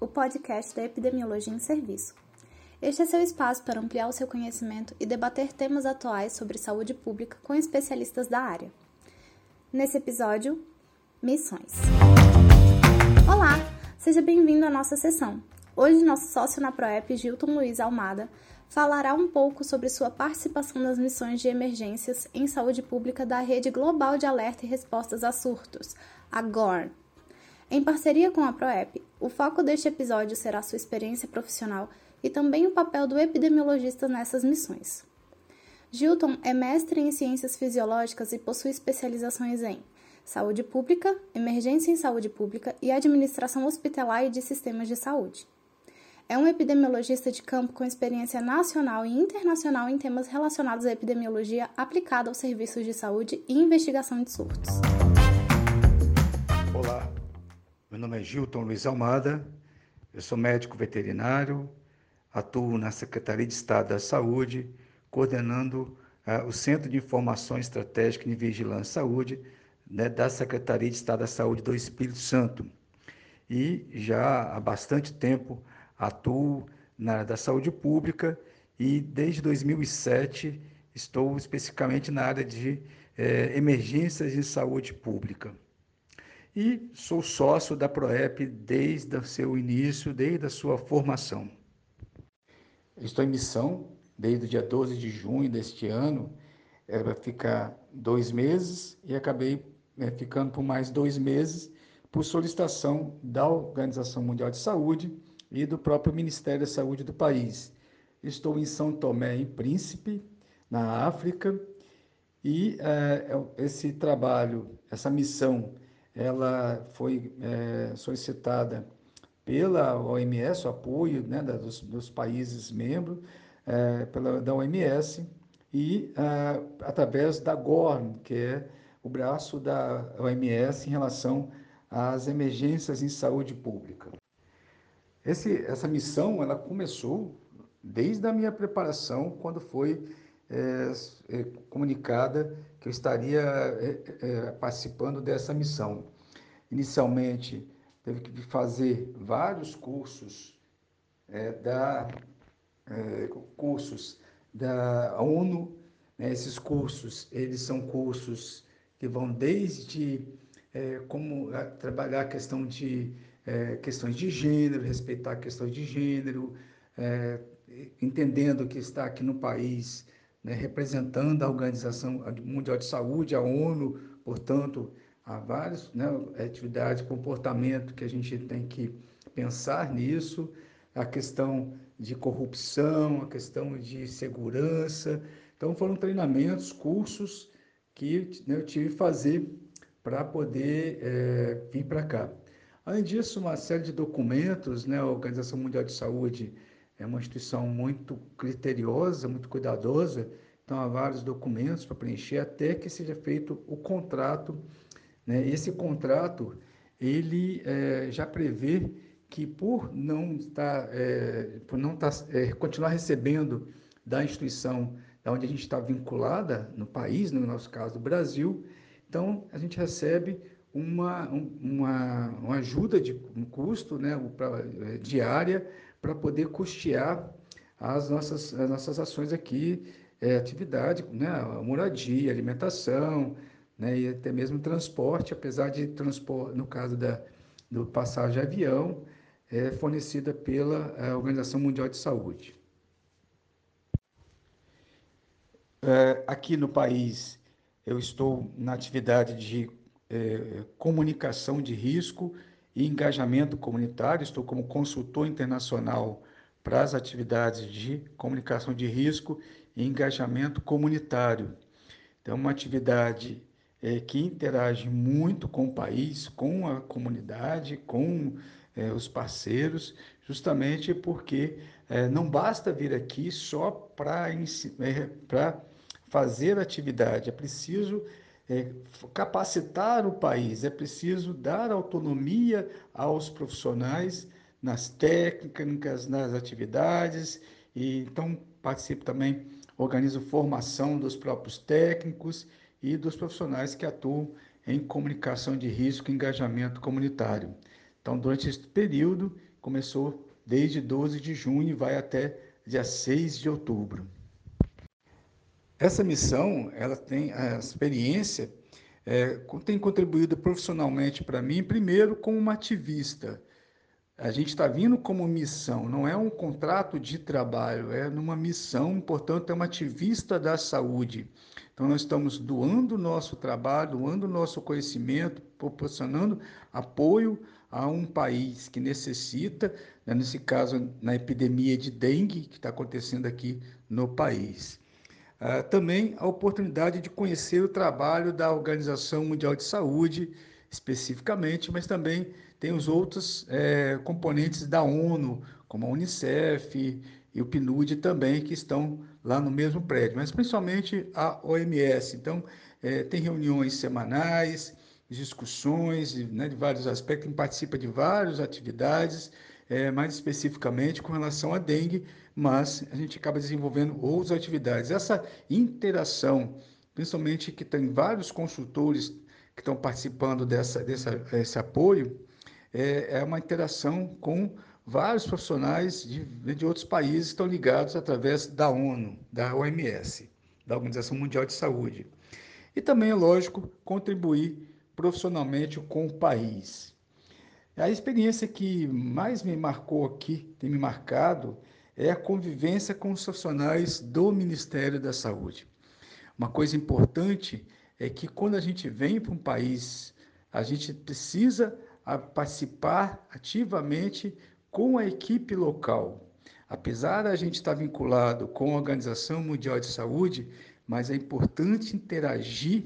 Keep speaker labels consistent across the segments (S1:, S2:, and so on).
S1: O podcast da epidemiologia em serviço. Este é seu espaço para ampliar o seu conhecimento e debater temas atuais sobre saúde pública com especialistas da área. Nesse episódio, missões. Olá, seja bem-vindo à nossa sessão. Hoje, nosso sócio na ProEP, Gilton Luiz Almada, falará um pouco sobre sua participação nas missões de emergências em saúde pública da Rede Global de Alerta e Respostas a Surtos, a GORN. Em parceria com a ProEP, o foco deste episódio será sua experiência profissional e também o papel do epidemiologista nessas missões. Gilton é mestre em ciências fisiológicas e possui especializações em saúde pública, emergência em saúde pública e administração hospitalar e de sistemas de saúde. É um epidemiologista de campo com experiência nacional e internacional em temas relacionados à epidemiologia aplicada aos serviços de saúde e investigação de surtos.
S2: Meu nome é Gilton Luiz Almada, eu sou médico veterinário, atuo na Secretaria de Estado da Saúde, coordenando uh, o Centro de Informação Estratégica em Vigilância e Saúde né, da Secretaria de Estado da Saúde do Espírito Santo. E já há bastante tempo atuo na área da saúde pública e desde 2007 estou especificamente na área de eh, emergências em saúde pública. E sou sócio da PROEP desde o seu início, desde a sua formação. Estou em missão desde o dia 12 de junho deste ano, era para ficar dois meses e acabei né, ficando por mais dois meses por solicitação da Organização Mundial de Saúde e do próprio Ministério da Saúde do país. Estou em São Tomé e Príncipe, na África, e é, esse trabalho, essa missão, ela foi é, solicitada pela OMS, o apoio né, dos, dos, países membros, é, pela, da OMS, e através da GORN, que é o braço da OMS em relação às emergências em saúde pública. Esse, essa missão ela começou desde a minha preparação, quando foi é, é, comunicada que eu estaria é, é, participando dessa missão. Inicialmente, teve que fazer vários cursos é, da é, cursos da ONU. Né? Esses cursos, eles são cursos que vão desde como trabalhar a questão de é, questões de gênero, respeitar questões de gênero, é, entendendo que está aqui no país né, representando a Organização Mundial de Saúde, a ONU, portanto, há várias né, atividades, comportamento que a gente tem que pensar nisso, a questão de corrupção, a questão de segurança. Então, foram treinamentos, cursos que né, eu tive que fazer para poder é, vir para cá. Além disso, uma série de documentos, né? a Organização Mundial de Saúde é uma instituição muito criteriosa, muito cuidadosa, então há vários documentos para preencher até que seja feito o contrato. Né? Esse contrato, ele é, já prevê que por não estar, é, por não estar, é, continuar recebendo da instituição da onde a gente está vinculada no país, no nosso caso, o Brasil, então a gente recebe uma, uma, uma ajuda de um custo né, pra, diária para poder custear as nossas, as nossas ações aqui, é, atividade, né, moradia, alimentação, né, e até mesmo transporte, apesar de transporte, no caso da, do passagem avião, é fornecida pela é, Organização Mundial de Saúde. É, aqui no país, eu estou na atividade de é, comunicação de risco e engajamento comunitário. Estou como consultor internacional para as atividades de comunicação de risco e engajamento comunitário. Então, é uma atividade é, que interage muito com o país, com a comunidade, com é, os parceiros, justamente porque é, não basta vir aqui só para é, fazer atividade, é preciso é, capacitar o país, é preciso dar autonomia aos profissionais nas técnicas, nas atividades, e então participo também, organizo formação dos próprios técnicos e dos profissionais que atuam em comunicação de risco e engajamento comunitário. Então, durante esse período, começou desde 12 de junho e vai até dia 6 de outubro. Essa missão, ela tem a experiência, é, tem contribuído profissionalmente para mim, primeiro como uma ativista. A gente está vindo como missão, não é um contrato de trabalho, é numa missão, portanto, é uma ativista da saúde. Então, nós estamos doando o nosso trabalho, doando o nosso conhecimento, proporcionando apoio a um país que necessita, né, nesse caso, na epidemia de dengue que está acontecendo aqui no país. Ah, também a oportunidade de conhecer o trabalho da Organização Mundial de Saúde, especificamente, mas também tem os outros é, componentes da ONU, como a Unicef e o PNUD também, que estão lá no mesmo prédio, mas principalmente a OMS. Então, é, tem reuniões semanais, discussões né, de vários aspectos, participa de várias atividades, é, mais especificamente com relação à dengue, mas a gente acaba desenvolvendo outras atividades. Essa interação, principalmente que tem vários consultores que estão participando dessa, dessa esse apoio, é, é uma interação com vários profissionais de, de outros países que estão ligados através da ONU, da OMS, da Organização Mundial de Saúde. E também, é lógico, contribuir profissionalmente com o país. A experiência que mais me marcou aqui, tem me marcado, é a convivência com os profissionais do Ministério da Saúde. Uma coisa importante é que quando a gente vem para um país, a gente precisa participar ativamente com a equipe local. Apesar da gente estar vinculado com a Organização Mundial de Saúde, mas é importante interagir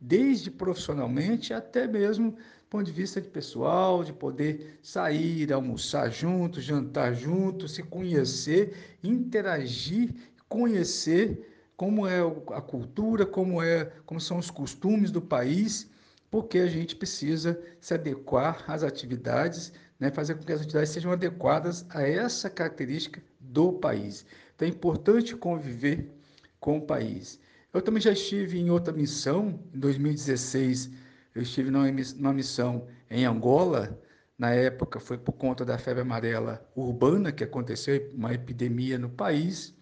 S2: desde profissionalmente até mesmo do ponto de vista de pessoal, de poder sair, almoçar junto, jantar junto, se conhecer, interagir, conhecer como é a cultura, como é, como são os costumes do país, porque a gente precisa se adequar às atividades, né, fazer com que as atividades sejam adequadas a essa característica do país. Então é importante conviver com o país. Eu também já estive em outra missão, em 2016, eu estive numa missão em Angola, na época foi por conta da febre amarela urbana que aconteceu, uma epidemia no país,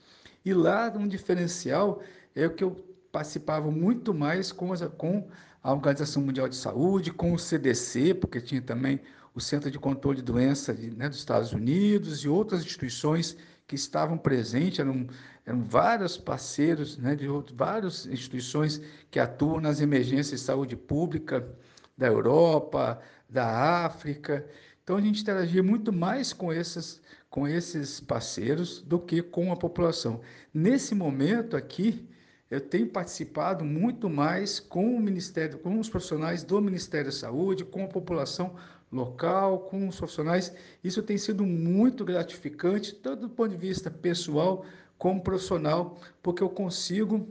S2: e lá um diferencial é o que eu participava muito mais com, a, com a Organização Mundial de Saúde, com o CDC, porque tinha também o Centro de Controle de Doença de, né, dos Estados Unidos e outras instituições que estavam presentes, eram, eram vários parceiros né, de outros, várias instituições que atuam nas emergências de saúde pública da Europa, da África. Então a gente interagia muito mais com esses, com esses parceiros do que com a população. Nesse momento aqui, eu tenho participado muito mais com o Ministério, com os profissionais do Ministério da Saúde, com a população local, com os profissionais. Isso tem sido muito gratificante, tanto do ponto de vista pessoal como profissional, porque eu consigo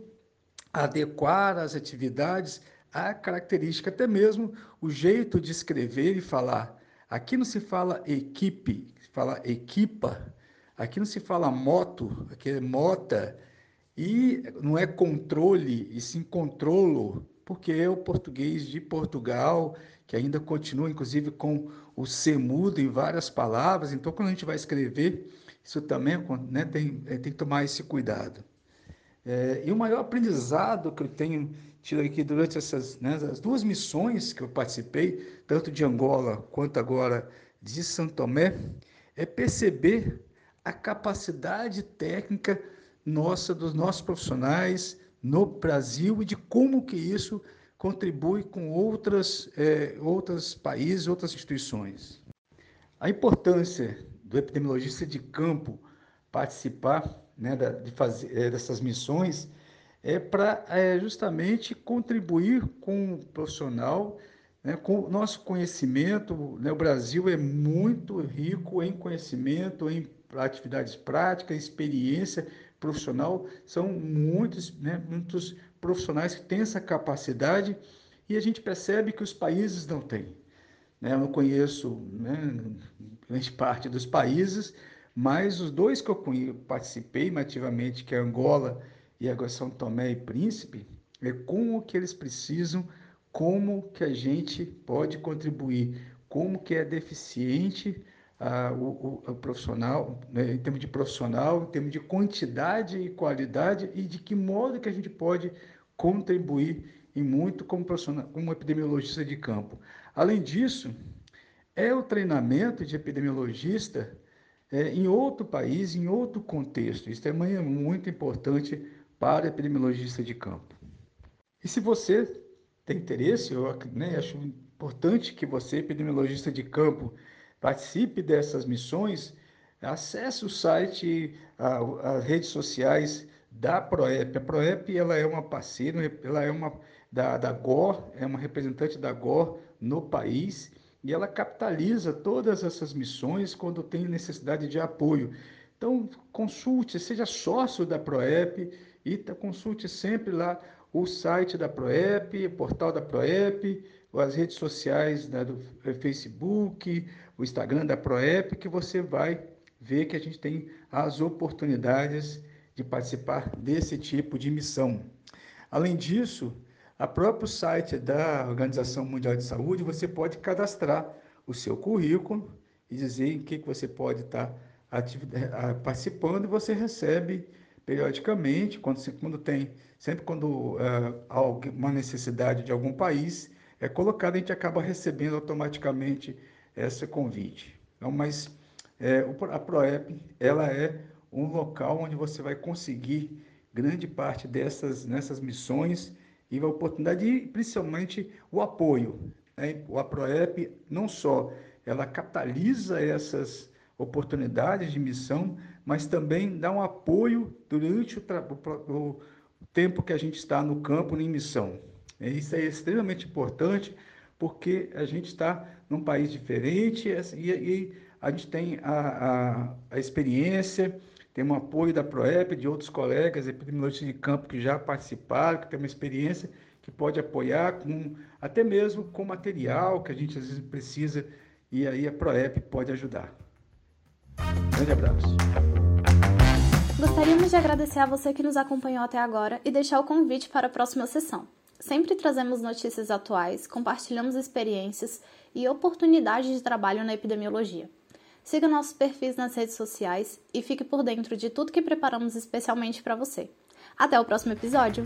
S2: adequar as atividades à característica, até mesmo o jeito de escrever e falar. Aqui não se fala equipe, se fala equipa. Aqui não se fala moto, aqui é mota. E não é controle, e sim controlo, porque é o português de Portugal, que ainda continua, inclusive, com o C mudo em várias palavras. Então, quando a gente vai escrever, isso também né, tem, é, tem que tomar esse cuidado. É, e o maior aprendizado que eu tenho tido aqui durante essas né, as duas missões que eu participei, tanto de Angola quanto agora de São Tomé, é perceber a capacidade técnica nossa, dos nossos profissionais no Brasil e de como que isso contribui com outras, é, outros países, outras instituições. A importância do epidemiologista de campo participar né, de fazer é, dessas missões é para é, justamente contribuir com o profissional, né, com o nosso conhecimento. Né, o Brasil é muito rico em conhecimento, em atividades práticas, experiência profissional. São muitos, né, muitos profissionais que têm essa capacidade e a gente percebe que os países não têm. Né? Eu não conheço né, grande parte dos países, mas os dois que eu participei ativamente, que é Angola e agora São Tomé e Príncipe, é como que eles precisam, como que a gente pode contribuir como que é deficiente ah, o, o, profissional, né, em termos de profissional, em termos de quantidade e qualidade, e de que modo que a gente pode contribuir em muito como, profissional, como epidemiologista de campo. Além disso, é o treinamento de epidemiologista é, em outro país, em outro contexto. Isso também é muito importante para epidemiologista de campo. E se você tem interesse, eu né, acho importante que você, epidemiologista de campo, participe dessas missões, acesse o site, as redes sociais da PROEP. A PROEP ela é uma parceira, ela é uma da, da GOR, é uma representante da GOR no país e ela capitaliza todas essas missões quando tem necessidade de apoio. Então, consulte, seja sócio da PROEP e consulte sempre lá o site da PROEP, o portal da PROEP, as redes sociais né, do Facebook, o Instagram da PROEP, que você vai ver que a gente tem as oportunidades de participar desse tipo de missão. Além disso, a próprio site da Organização Mundial de Saúde, você pode cadastrar o seu currículo e dizer em que, que você pode estar eh, participando e você recebe periodicamente, quando, quando tem, sempre quando uh, há uma necessidade de algum país é colocado, a gente acaba recebendo automaticamente esse convite. Então, mas é, a PROEP, ela é um local onde você vai conseguir grande parte dessas nessas missões e a oportunidade e principalmente o apoio. Né? A PROEP não só ela capitaliza essas oportunidades de missão, mas também dá um apoio durante o, o tempo que a gente está no campo em missão. Isso é extremamente importante porque a gente está num país diferente e, e a gente tem a, a, a experiência tem um apoio da PROEP, de outros colegas epidemiologistas de campo que já participaram, que tem uma experiência, que pode apoiar, com, até mesmo com material que a gente às vezes precisa, e aí a PROEP pode ajudar. Grande abraço.
S1: Gostaríamos de agradecer a você que nos acompanhou até agora e deixar o convite para a próxima sessão. Sempre trazemos notícias atuais, compartilhamos experiências e oportunidades de trabalho na epidemiologia. Siga nossos perfis nas redes sociais e fique por dentro de tudo que preparamos especialmente para você. Até o próximo episódio!